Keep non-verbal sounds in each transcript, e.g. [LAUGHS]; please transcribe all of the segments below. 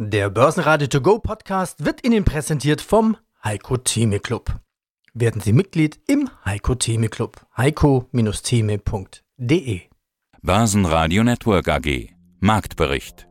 Der Börsenradio To Go Podcast wird Ihnen präsentiert vom Heiko Theme Club. Werden Sie Mitglied im Heiko Theme Club. heiko-theme.de Börsenradio Network AG Marktbericht.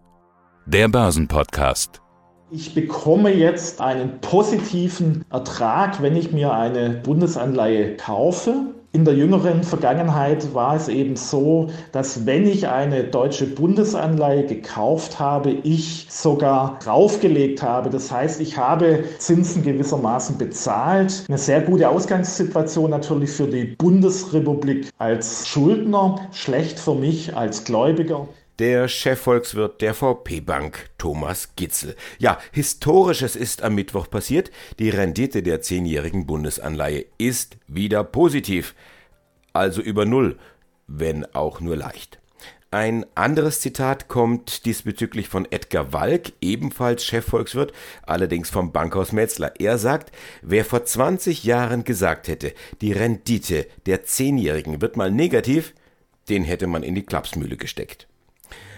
Der Börsenpodcast. Ich bekomme jetzt einen positiven Ertrag, wenn ich mir eine Bundesanleihe kaufe. In der jüngeren Vergangenheit war es eben so, dass wenn ich eine deutsche Bundesanleihe gekauft habe, ich sogar draufgelegt habe. Das heißt, ich habe Zinsen gewissermaßen bezahlt. Eine sehr gute Ausgangssituation natürlich für die Bundesrepublik als Schuldner, schlecht für mich als Gläubiger der Chefvolkswirt der VP Bank, Thomas Gitzel. Ja, historisches ist am Mittwoch passiert. Die Rendite der zehnjährigen Bundesanleihe ist wieder positiv. Also über Null, wenn auch nur leicht. Ein anderes Zitat kommt diesbezüglich von Edgar Walk, ebenfalls Chefvolkswirt, allerdings vom Bankhaus Metzler. Er sagt, wer vor 20 Jahren gesagt hätte, die Rendite der Zehnjährigen wird mal negativ, den hätte man in die Klapsmühle gesteckt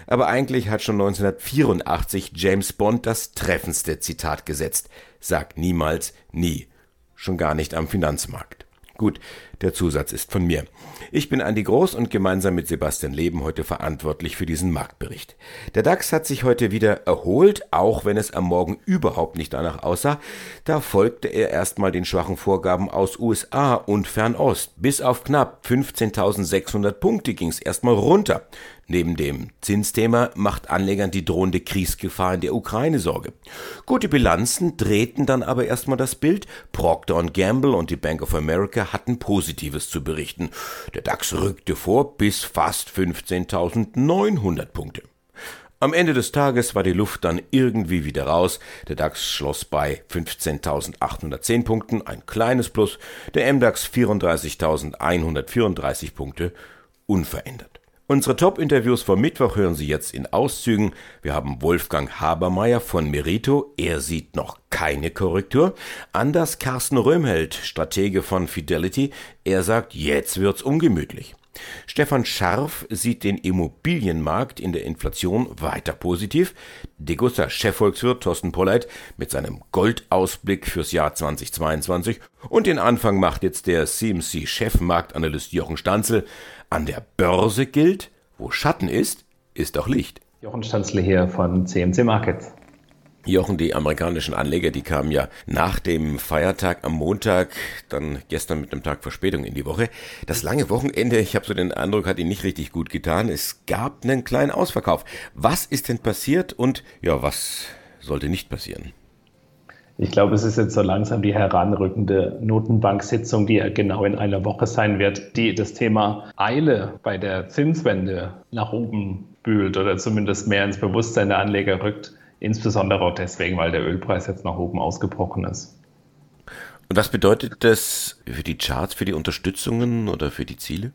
aber eigentlich hat schon 1984 James Bond das treffendste Zitat gesetzt. Sag niemals nie. Schon gar nicht am Finanzmarkt. Gut, der Zusatz ist von mir. Ich bin Andi Groß und gemeinsam mit Sebastian Leben heute verantwortlich für diesen Marktbericht. Der DAX hat sich heute wieder erholt, auch wenn es am Morgen überhaupt nicht danach aussah. Da folgte er erstmal den schwachen Vorgaben aus USA und Fernost. Bis auf knapp 15.600 Punkte ging es erstmal runter. Neben dem Zinsthema macht Anlegern die drohende Kriegsgefahr in der Ukraine Sorge. Gute Bilanzen drehten dann aber erstmal das Bild. Procter Gamble und die Bank of America hatten Positives zu berichten. Der DAX rückte vor bis fast 15.900 Punkte. Am Ende des Tages war die Luft dann irgendwie wieder raus. Der DAX schloss bei 15.810 Punkten, ein kleines Plus. Der MDAX 34.134 Punkte, unverändert. Unsere Top-Interviews vom Mittwoch hören Sie jetzt in Auszügen. Wir haben Wolfgang Habermeier von Merito, er sieht noch keine Korrektur. Anders Carsten Röhmheld, Stratege von Fidelity, er sagt, jetzt wird's ungemütlich. Stefan Scharf sieht den Immobilienmarkt in der Inflation weiter positiv. Degussa Chefvolkswirt Thorsten Polleit mit seinem Goldausblick fürs Jahr 2022 und den Anfang macht jetzt der CMC Chefmarktanalyst Jochen Stanzel. An der Börse gilt, wo Schatten ist, ist auch Licht. Jochen Stanzle hier von CMC Markets. Jochen, die amerikanischen Anleger, die kamen ja nach dem Feiertag am Montag, dann gestern mit einem Tag Verspätung in die Woche. Das lange Wochenende, ich habe so den Eindruck, hat ihnen nicht richtig gut getan. Es gab einen kleinen Ausverkauf. Was ist denn passiert und ja, was sollte nicht passieren? Ich glaube, es ist jetzt so langsam die heranrückende Notenbank-Sitzung, die ja genau in einer Woche sein wird, die das Thema Eile bei der Zinswende nach oben bühlt oder zumindest mehr ins Bewusstsein der Anleger rückt. Insbesondere auch deswegen, weil der Ölpreis jetzt nach oben ausgebrochen ist. Und was bedeutet das für die Charts, für die Unterstützungen oder für die Ziele?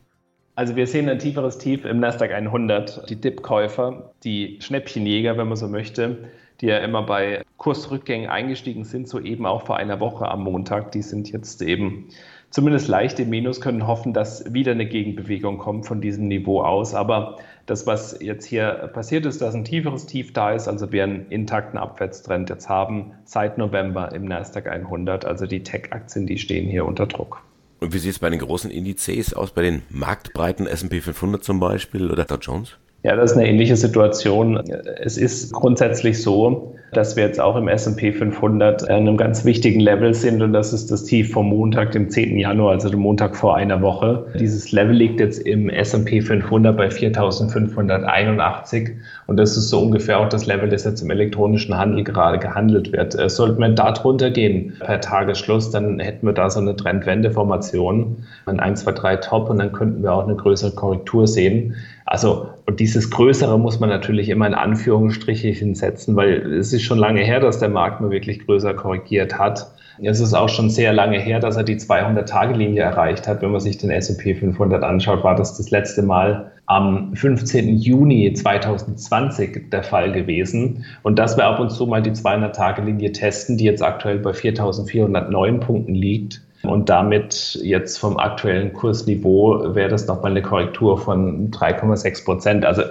Also wir sehen ein tieferes Tief im Nasdaq 100. Die Dip-Käufer, die Schnäppchenjäger, wenn man so möchte, die ja immer bei Kursrückgängen eingestiegen sind, so eben auch vor einer Woche am Montag, die sind jetzt eben zumindest leicht im Minus, können hoffen, dass wieder eine Gegenbewegung kommt von diesem Niveau aus. Aber das, was jetzt hier passiert ist, dass ein tieferes Tief da ist, also wir einen intakten Abwärtstrend jetzt haben seit November im Nasdaq 100. Also die Tech-Aktien, die stehen hier unter Druck. Und wie sieht es bei den großen Indizes aus, bei den marktbreiten S&P 500 zum Beispiel oder Dow Jones? Ja, das ist eine ähnliche Situation. Es ist grundsätzlich so, dass wir jetzt auch im S&P 500 an einem ganz wichtigen Level sind und das ist das Tief vom Montag, dem 10. Januar, also dem Montag vor einer Woche. Dieses Level liegt jetzt im S&P 500 bei 4.581 und das ist so ungefähr auch das Level, das jetzt im elektronischen Handel gerade gehandelt wird. Äh, sollten wir da drunter gehen per Tagesschluss, dann hätten wir da so eine Trendwendeformation, ein 1, 2, 3 Top und dann könnten wir auch eine größere Korrektur sehen. Also, und dieses Größere muss man natürlich immer in Anführungsstrichen setzen, weil es ist schon lange her, dass der Markt nur wirklich größer korrigiert hat. Es ist auch schon sehr lange her, dass er die 200-Tage-Linie erreicht hat. Wenn man sich den S&P 500 anschaut, war das das letzte Mal am 15. Juni 2020 der Fall gewesen. Und dass wir ab und zu mal die 200-Tage-Linie testen, die jetzt aktuell bei 4.409 Punkten liegt, Und damit jetzt vom aktuellen Kursniveau wäre das nochmal eine Korrektur von 3,6 Prozent. Also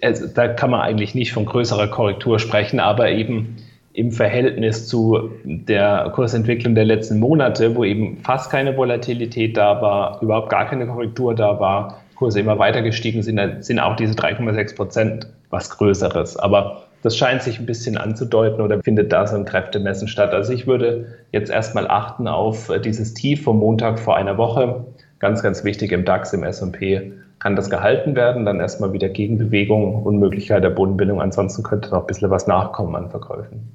äh, da kann man eigentlich nicht von größerer Korrektur sprechen, aber eben im Verhältnis zu der Kursentwicklung der letzten Monate, wo eben fast keine Volatilität da war, überhaupt gar keine Korrektur da war, Kurse immer weiter gestiegen sind, sind auch diese 3,6 Prozent was Größeres. Aber das scheint sich ein bisschen anzudeuten oder findet da so ein Kräftemessen statt. Also ich würde jetzt erstmal achten auf dieses Tief vom Montag vor einer Woche. Ganz, ganz wichtig im DAX, im S&P kann das gehalten werden, dann erstmal wieder Gegenbewegung und Möglichkeit der Bodenbildung. Ansonsten könnte noch ein bisschen was nachkommen an Verkäufen.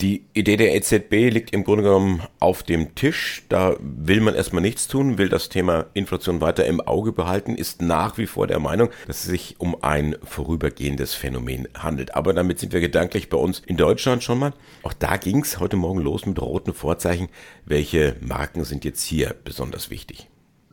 Die Idee der EZB liegt im Grunde genommen auf dem Tisch. Da will man erstmal nichts tun, will das Thema Inflation weiter im Auge behalten, ist nach wie vor der Meinung, dass es sich um ein vorübergehendes Phänomen handelt. Aber damit sind wir gedanklich bei uns in Deutschland schon mal. Auch da ging es heute Morgen los mit roten Vorzeichen. Welche Marken sind jetzt hier besonders wichtig?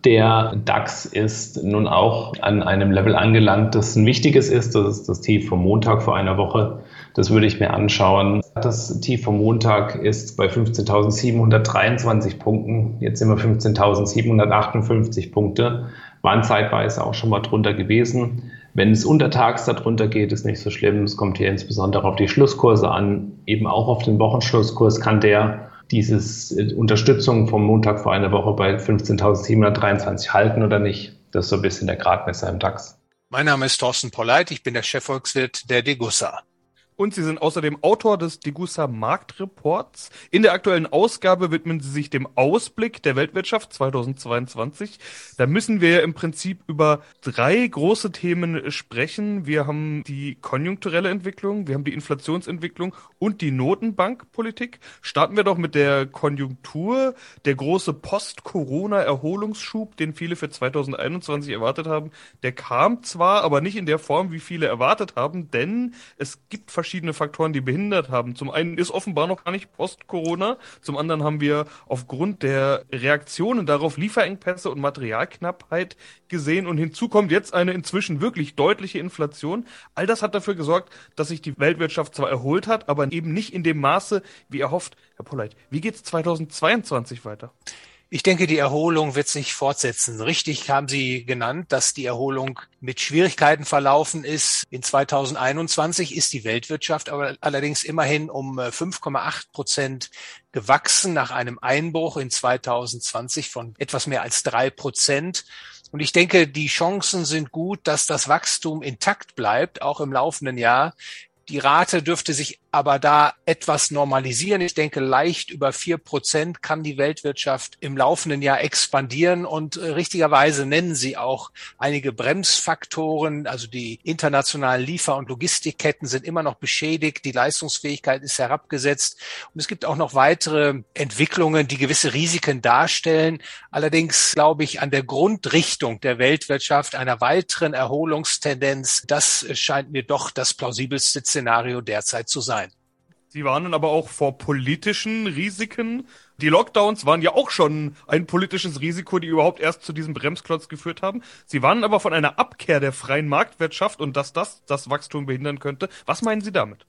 Der DAX ist nun auch an einem Level angelangt, das ein wichtiges ist. Das ist das Tief vom Montag vor einer Woche. Das würde ich mir anschauen. Das Tief vom Montag ist bei 15.723 Punkten. Jetzt sind wir 15.758 Punkte. Waren zeitweise auch schon mal drunter gewesen. Wenn es untertags darunter geht, ist nicht so schlimm. Es kommt hier insbesondere auf die Schlusskurse an. Eben auch auf den Wochenschlusskurs kann der dieses Unterstützung vom Montag vor einer Woche bei 15.723 halten oder nicht. Das ist so ein bisschen der Gradmesser im DAX. Mein Name ist Thorsten Polleit, ich bin der Chefvolkswirt der Degussa. Und Sie sind außerdem Autor des Degussa Marktreports. In der aktuellen Ausgabe widmen Sie sich dem Ausblick der Weltwirtschaft 2022. Da müssen wir im Prinzip über drei große Themen sprechen. Wir haben die konjunkturelle Entwicklung, wir haben die Inflationsentwicklung und die Notenbankpolitik. Starten wir doch mit der Konjunktur. Der große Post-Corona-Erholungsschub, den viele für 2021 erwartet haben, der kam zwar, aber nicht in der Form, wie viele erwartet haben, denn es gibt verschiedene Faktoren, die behindert haben. Zum einen ist offenbar noch gar nicht Post-Corona, zum anderen haben wir aufgrund der Reaktionen darauf Lieferengpässe und Materialknappheit gesehen und hinzu kommt jetzt eine inzwischen wirklich deutliche Inflation. All das hat dafür gesorgt, dass sich die Weltwirtschaft zwar erholt hat, aber eben nicht in dem Maße, wie erhofft. Herr Polleit, wie geht es 2022 weiter? Ich denke, die Erholung wird sich fortsetzen. Richtig haben Sie genannt, dass die Erholung mit Schwierigkeiten verlaufen ist. In 2021 ist die Weltwirtschaft aber allerdings immerhin um 5,8 äh, Prozent gewachsen nach einem Einbruch in 2020 von etwas mehr als drei Prozent. Und ich denke, die Chancen sind gut, dass das Wachstum intakt bleibt, auch im laufenden Jahr. Die Rate dürfte sich aber da etwas normalisieren. Ich denke, leicht über vier Prozent kann die Weltwirtschaft im laufenden Jahr expandieren und äh, richtigerweise nennen Sie auch einige Bremsfaktoren. Also die internationalen Liefer- und Logistikketten sind immer noch beschädigt. Die Leistungsfähigkeit ist herabgesetzt. Und es gibt auch noch weitere Entwicklungen, die gewisse Risiken darstellen. Allerdings glaube ich an der Grundrichtung der Weltwirtschaft einer weiteren Erholungstendenz. Das scheint mir doch das plausibelste Szenario derzeit zu sein. Sie warnen aber auch vor politischen Risiken. Die Lockdowns waren ja auch schon ein politisches Risiko, die überhaupt erst zu diesem Bremsklotz geführt haben. Sie warnen aber von einer Abkehr der freien Marktwirtschaft und dass das das Wachstum behindern könnte. Was meinen Sie damit?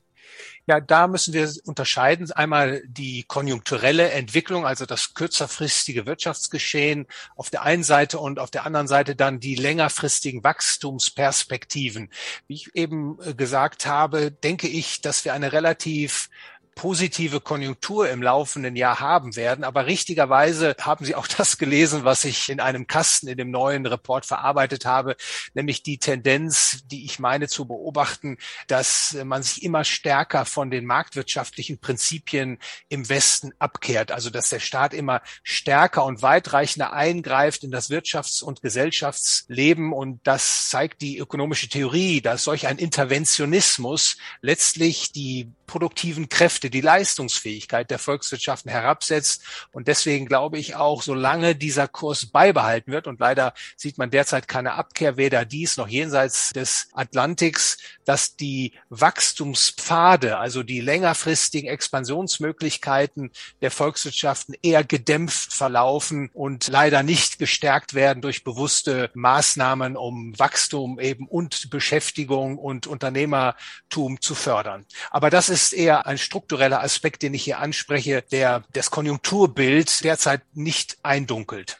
Ja, da müssen wir unterscheiden. Einmal die konjunkturelle Entwicklung, also das kürzerfristige Wirtschaftsgeschehen auf der einen Seite und auf der anderen Seite dann die längerfristigen Wachstumsperspektiven. Wie ich eben äh, gesagt habe, denke ich, dass wir eine relativ positive Konjunktur im laufenden Jahr haben werden. Aber richtigerweise haben Sie auch [LAUGHS] das gelesen, was ich in einem Kasten in dem neuen Report verarbeitet habe, nämlich die Tendenz, die ich meine zu beobachten, dass man sich immer stärker von den marktwirtschaftlichen Prinzipien im Westen abkehrt. Also dass der Staat immer stärker und weitreichender eingreift in das Wirtschafts- und Gesellschaftsleben. Und das zeigt die ökonomische Theorie, dass solch ein Interventionismus letztlich die produktiven Kräfte, die Leistungsfähigkeit der Volkswirtschaften herabsetzt. Und deswegen glaube ich auch, solange dieser Kurs beibehalten wird, und leider sieht man derzeit keine Abkehr, weder dies noch jenseits des Atlantiks, dass die Wachstumspfade, also die längerfristigen Expansionsmöglichkeiten der Volkswirtschaften eher gedämpft verlaufen und leider nicht gestärkt werden durch bewusste Maßnahmen, um Wachstum eben und Beschäftigung und Unternehmertum zu fördern. Aber das ist eher ein konjunktureller Aspekt, den ich hier anspreche, der das Konjunkturbild derzeit nicht eindunkelt.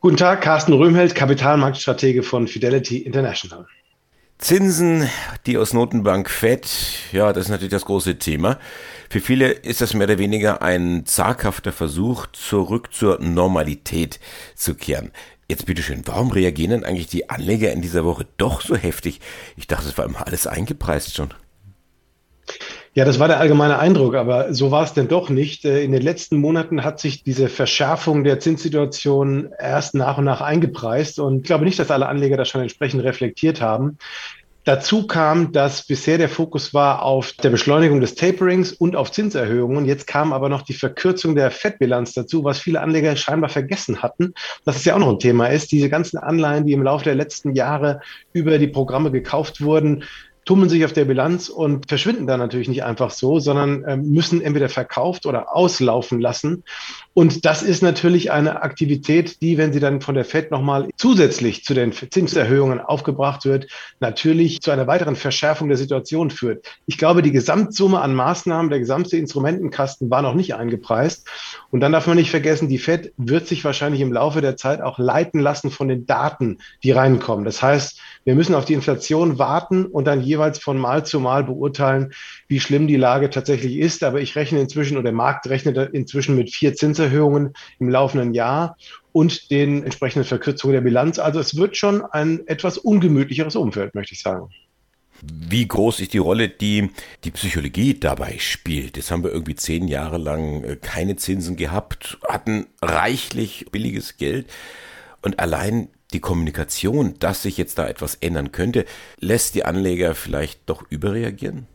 Guten Tag, Carsten Röhmheld, Kapitalmarktstratege von Fidelity International. Zinsen, die aus Notenbank Fed, ja, das ist natürlich das große Thema. Für viele ist das mehr oder weniger ein zaghafter Versuch, zurück zur Normalität zu kehren. Jetzt bitteschön, warum reagieren denn eigentlich die Anleger in dieser Woche doch so heftig? Ich dachte, es war immer alles eingepreist schon. Ja, das war der allgemeine Eindruck, aber so war es denn doch nicht. Äh, in den letzten Monaten hat sich diese Verschärfung der Zinssituation erst nach und nach eingepreist und ich glaube nicht, dass alle Anleger das schon entsprechend reflektiert haben. Dazu kam, dass bisher der Fokus war auf der Beschleunigung des Taperings und auf Zinserhöhungen. Jetzt kam aber noch die Verkürzung der Fettbilanz dazu, was viele Anleger scheinbar vergessen hatten. Dass es ja auch noch ein Thema ist. Diese ganzen Anleihen, die im Laufe der letzten Jahre über die Programme gekauft wurden, tummeln sich auf der Bilanz und verschwinden dann natürlich nicht einfach so, sondern äh, müssen entweder verkauft oder auslaufen lassen. Und das ist natürlich eine Aktivität, die, wenn sie dann von der FED nochmal zusätzlich zu den Zinserhöhungen aufgebracht wird, natürlich zu einer weiteren Verschärfung der Situation führt. Ich glaube, die Gesamtsumme an Maßnahmen, der gesamte Instrumentenkasten war noch nicht eingepreist. Und dann darf man nicht vergessen, die FED wird sich wahrscheinlich im Laufe der Zeit auch leiten lassen von den Daten, die reinkommen. Das heißt, wir müssen auf die Inflation warten und dann jeweils von Mal zu Mal beurteilen, wie schlimm die Lage tatsächlich ist. Aber ich rechne inzwischen oder der Markt rechnet inzwischen mit vier Zinserhöhungen im laufenden Jahr und den entsprechenden Verkürzungen der Bilanz. Also es wird schon ein etwas ungemütlicheres Umfeld, möchte ich sagen. Wie groß ist die Rolle, die die Psychologie dabei spielt? Jetzt haben wir irgendwie zehn Jahre lang äh, keine Zinsen gehabt, hatten reichlich billiges Geld und allein die Kommunikation, dass sich jetzt da etwas ändern könnte, lässt die Anleger vielleicht doch überreagieren?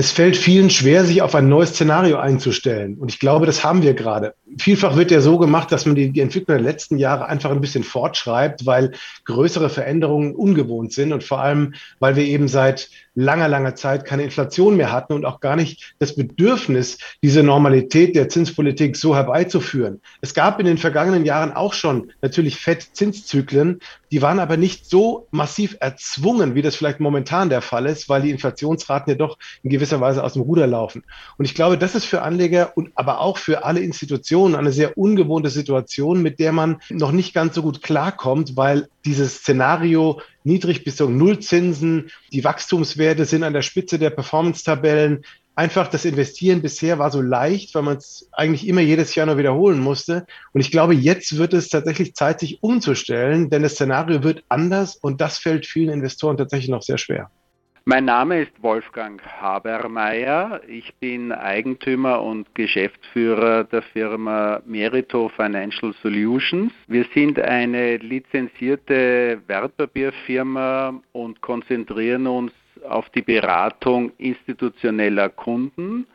Es fällt vielen schwer, sich auf ein neues Szenario einzustellen. Und ich glaube, das haben wir gerade. Vielfach wird ja so gemacht, dass man die, die, Entwicklung der letzten Jahre einfach ein bisschen fortschreibt, weil größere Veränderungen ungewohnt sind und vor allem, weil wir eben seit langer, langer Zeit keine Inflation mehr hatten und auch gar nicht das Bedürfnis, diese Normalität der Zinspolitik so herbeizuführen. Es gab in den vergangenen Jahren auch schon natürlich Fett-Zinszyklen, die waren aber nicht so massiv erzwungen, wie das vielleicht momentan der Fall ist, weil die Inflationsraten ja doch in gewisser Weise aus dem Ruder laufen. Und ich glaube, das ist für Anleger und aber auch für alle Institutionen eine sehr ungewohnte Situation, mit der man noch nicht ganz so gut klarkommt, weil dieses Szenario niedrig bis zu Nullzinsen, die Wachstumswerte sind an der Spitze der Performance-Tabellen. Einfach das Investieren bisher war so leicht, weil man es eigentlich immer jedes Jahr noch wiederholen musste. Und ich glaube, jetzt wird es tatsächlich Zeit, sich umzustellen, denn das Szenario wird anders und das fällt vielen Investoren tatsächlich noch sehr schwer. Mein Name ist Wolfgang Habermeier. Ich bin Eigentümer und Geschäftsführer der Firma Merito Financial Solutions. Wir sind eine lizenzierte Wertpapierfirma und konzentrieren uns auf die Beratung institutioneller Kunden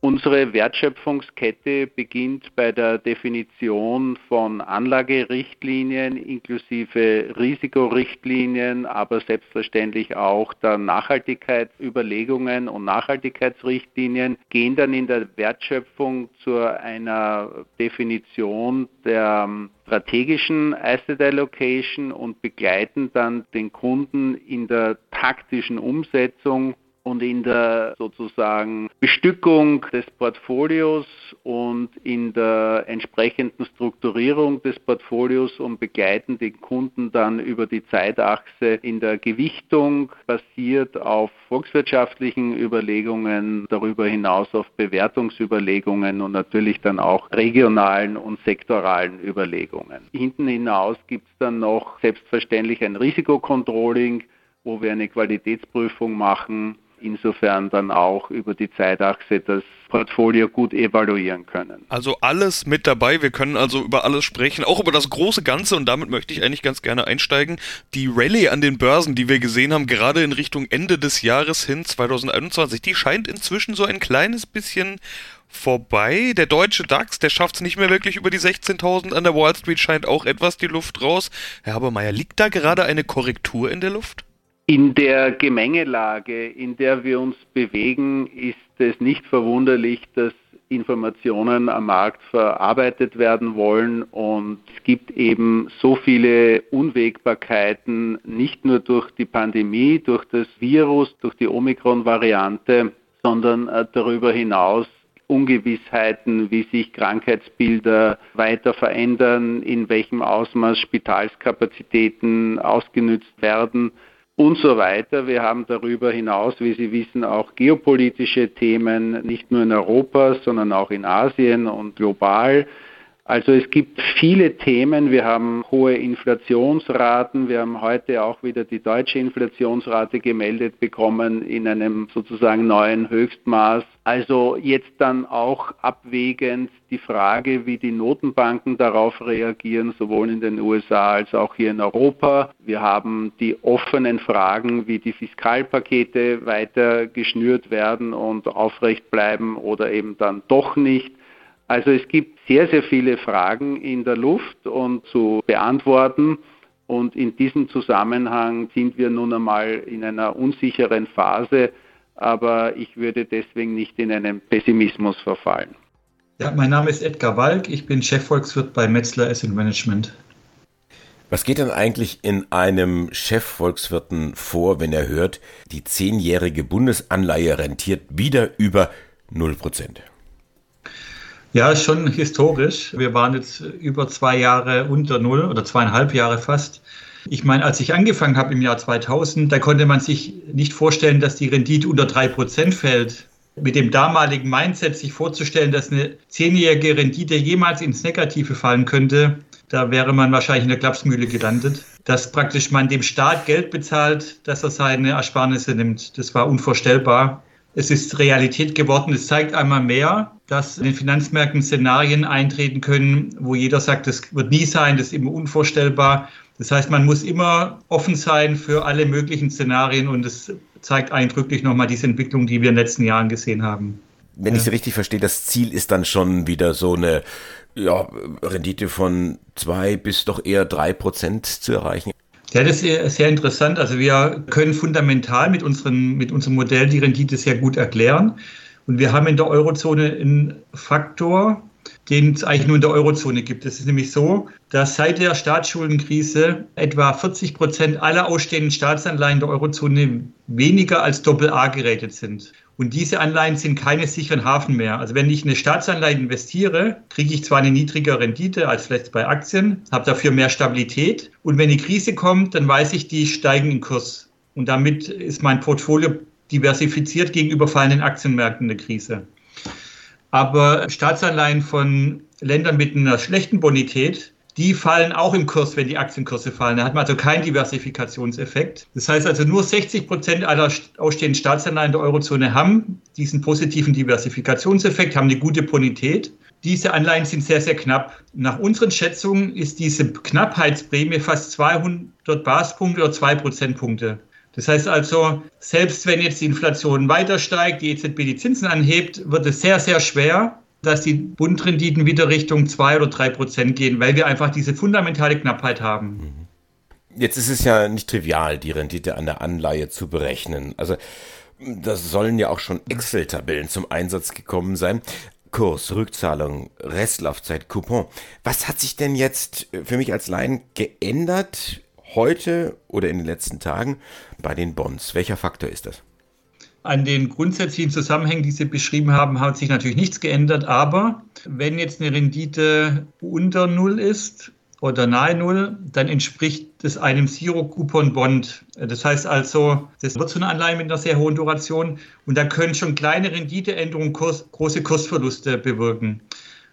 Unsere Wertschöpfungskette beginnt bei der Definition von Anlagerichtlinien inklusive Risikorichtlinien, aber selbstverständlich auch der Nachhaltigkeitsüberlegungen und Nachhaltigkeitsrichtlinien, gehen dann in der Wertschöpfung zu einer Definition der strategischen Asset Allocation und begleiten dann den Kunden in der taktischen Umsetzung und in der sozusagen Bestückung des Portfolios und in der entsprechenden Strukturierung des Portfolios und begleiten den Kunden dann über die Zeitachse in der Gewichtung basiert auf volkswirtschaftlichen Überlegungen, darüber hinaus auf Bewertungsüberlegungen und natürlich dann auch regionalen und sektoralen Überlegungen. Hinten hinaus gibt es dann noch selbstverständlich ein Risikocontrolling, wo wir eine Qualitätsprüfung machen insofern dann auch über die Zeitachse das Portfolio gut evaluieren können. Also alles mit dabei. Wir können also über alles sprechen, auch über das große Ganze und damit möchte ich eigentlich ganz gerne einsteigen. Die Rallye an den Börsen, die wir gesehen haben, gerade in Richtung Ende des Jahres hin 2021, die scheint inzwischen so ein kleines bisschen vorbei. Der deutsche DAX, der schafft es nicht mehr wirklich über die 16.000. An der Wall Street scheint auch etwas die Luft raus. Herr Habermeier, liegt da gerade eine Korrektur in der Luft? In der Gemengelage, in der wir uns bewegen, ist es nicht verwunderlich, dass Informationen am Markt verarbeitet werden wollen. Und es gibt eben so viele Unwägbarkeiten, nicht nur durch die Pandemie, durch das Virus, durch die Omikron-Variante, sondern äh, darüber hinaus Ungewissheiten, wie sich Krankheitsbilder weiter verändern, in welchem Ausmaß Spitalskapazitäten ausgenützt werden und so weiter. Wir haben darüber hinaus, wie Sie wissen, auch geopolitische Themen, nicht nur in Europa, sondern auch in Asien und global. Also es gibt viele Themen. Wir haben hohe Inflationsraten. Wir haben heute auch wieder die deutsche Inflationsrate gemeldet bekommen in einem sozusagen neuen Höchstmaß. Also jetzt dann auch abwägend die Frage, wie die Notenbanken darauf reagieren, sowohl in den USA als auch hier in Europa. Wir haben die offenen Fragen, wie die Fiskalpakete weiter geschnürt werden und aufrecht bleiben oder eben dann doch nicht. Also es gibt sehr, sehr viele Fragen in der Luft und zu beantworten. Und in diesem Zusammenhang sind wir nun einmal in einer unsicheren Phase, aber ich würde deswegen nicht in einen Pessimismus verfallen. Ja, mein Name ist Edgar Walk, ich bin Chefvolkswirt bei Metzler Asset Management. Was geht denn eigentlich in einem Chefvolkswirten vor, wenn er hört, die zehnjährige Bundesanleihe rentiert wieder über 0 Prozent? Ja, schon historisch. Wir waren jetzt über zwei Jahre unter Null oder zweieinhalb Jahre fast. Ich meine, als ich angefangen habe im Jahr 2000, da konnte man sich nicht vorstellen, dass die Rendite unter drei Prozent fällt. Mit dem damaligen Mindset sich vorzustellen, dass eine zehnjährige Rendite jemals ins Negative fallen könnte, da wäre man wahrscheinlich in der Klapsmühle gelandet. Dass praktisch man dem Staat Geld bezahlt, dass er seine Ersparnisse nimmt, das war unvorstellbar. Es ist Realität geworden. Es zeigt einmal mehr, dass in den Finanzmärkten Szenarien eintreten können, wo jeder sagt, das wird nie sein, das ist immer unvorstellbar. Das heißt, man muss immer offen sein für alle möglichen Szenarien und es zeigt eindrücklich nochmal diese Entwicklung, die wir in den letzten Jahren gesehen haben. Wenn ja. ich Sie richtig verstehe, das Ziel ist dann schon wieder so eine ja, Rendite von zwei bis doch eher drei Prozent zu erreichen. Ja, das ist sehr interessant. Also wir können fundamental mit, unseren, mit unserem Modell die Rendite sehr gut erklären. Und wir haben in der Eurozone einen Faktor, den es eigentlich nur in der Eurozone gibt. Es ist nämlich so, dass seit der Staatsschuldenkrise etwa 40 Prozent aller ausstehenden Staatsanleihen der Eurozone weniger als Doppel-A geratet sind. Und diese Anleihen sind keine sicheren Hafen mehr. Also wenn ich eine Staatsanleihe investiere, kriege ich zwar eine niedrigere Rendite als vielleicht bei Aktien, habe dafür mehr Stabilität. Und wenn die Krise kommt, dann weiß ich, die steigen in Kurs. Und damit ist mein Portfolio diversifiziert gegenüber fallenden Aktienmärkten in der Krise. Aber Staatsanleihen von Ländern mit einer schlechten Bonität die fallen auch im Kurs, wenn die Aktienkurse fallen. Da hat man also keinen Diversifikationseffekt. Das heißt also, nur 60 Prozent aller ausstehenden Staatsanleihen der Eurozone haben diesen positiven Diversifikationseffekt, haben eine gute Bonität. Diese Anleihen sind sehr, sehr knapp. Nach unseren Schätzungen ist diese Knappheitsprämie fast 200 Basispunkte oder 2 Prozentpunkte. Das heißt also, selbst wenn jetzt die Inflation weiter steigt, die EZB die Zinsen anhebt, wird es sehr, sehr schwer, dass die Bundrenditen wieder Richtung 2 oder 3 Prozent gehen, weil wir einfach diese fundamentale Knappheit haben. Mhm. Jetzt ist es ja nicht trivial, die Rendite an der Anleihe zu berechnen. Also da sollen ja auch schon Excel-Tabellen zum Einsatz gekommen sein. Kurs, Rückzahlung, Restlaufzeit, Coupon. Was hat sich denn jetzt für mich als Laien geändert heute oder in den letzten Tagen bei den Bonds? Welcher Faktor ist das? An den grundsätzlichen Zusammenhängen, die Sie beschrieben haben, hat sich natürlich nichts geändert. Aber wenn jetzt eine Rendite unter Null ist oder nahe Null, dann entspricht das einem Zero-Coupon-Bond. Das heißt also, das wird so eine Anleihe mit einer sehr hohen Duration und da können schon kleine Renditeänderungen Kurs, große Kursverluste bewirken.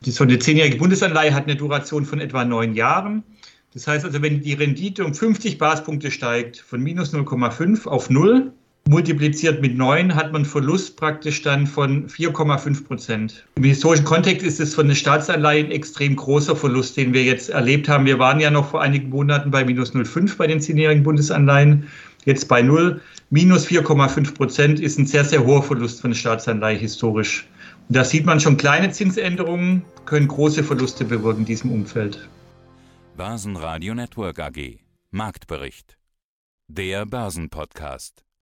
So eine zehnjährige Bundesanleihe hat eine Duration von etwa neun Jahren. Das heißt also, wenn die Rendite um 50 Basispunkte steigt, von minus 0,5 auf 0, multipliziert mit 9 hat man Verlust praktisch dann von 4,5 Prozent. Im historischen Kontext ist es von den Staatsanleihen extrem großer Verlust, den wir jetzt erlebt haben. Wir waren ja noch vor einigen Monaten bei minus 0,5 bei den zehnjährigen Bundesanleihen, jetzt bei 0. Minus 4,5 Prozent ist ein sehr, sehr hoher Verlust von der Staatsanleihe historisch. Und da sieht man schon, kleine Zinsänderungen können große Verluste bewirken in diesem Umfeld. Börsenradio Network AG Marktbericht. Der Börsenpodcast.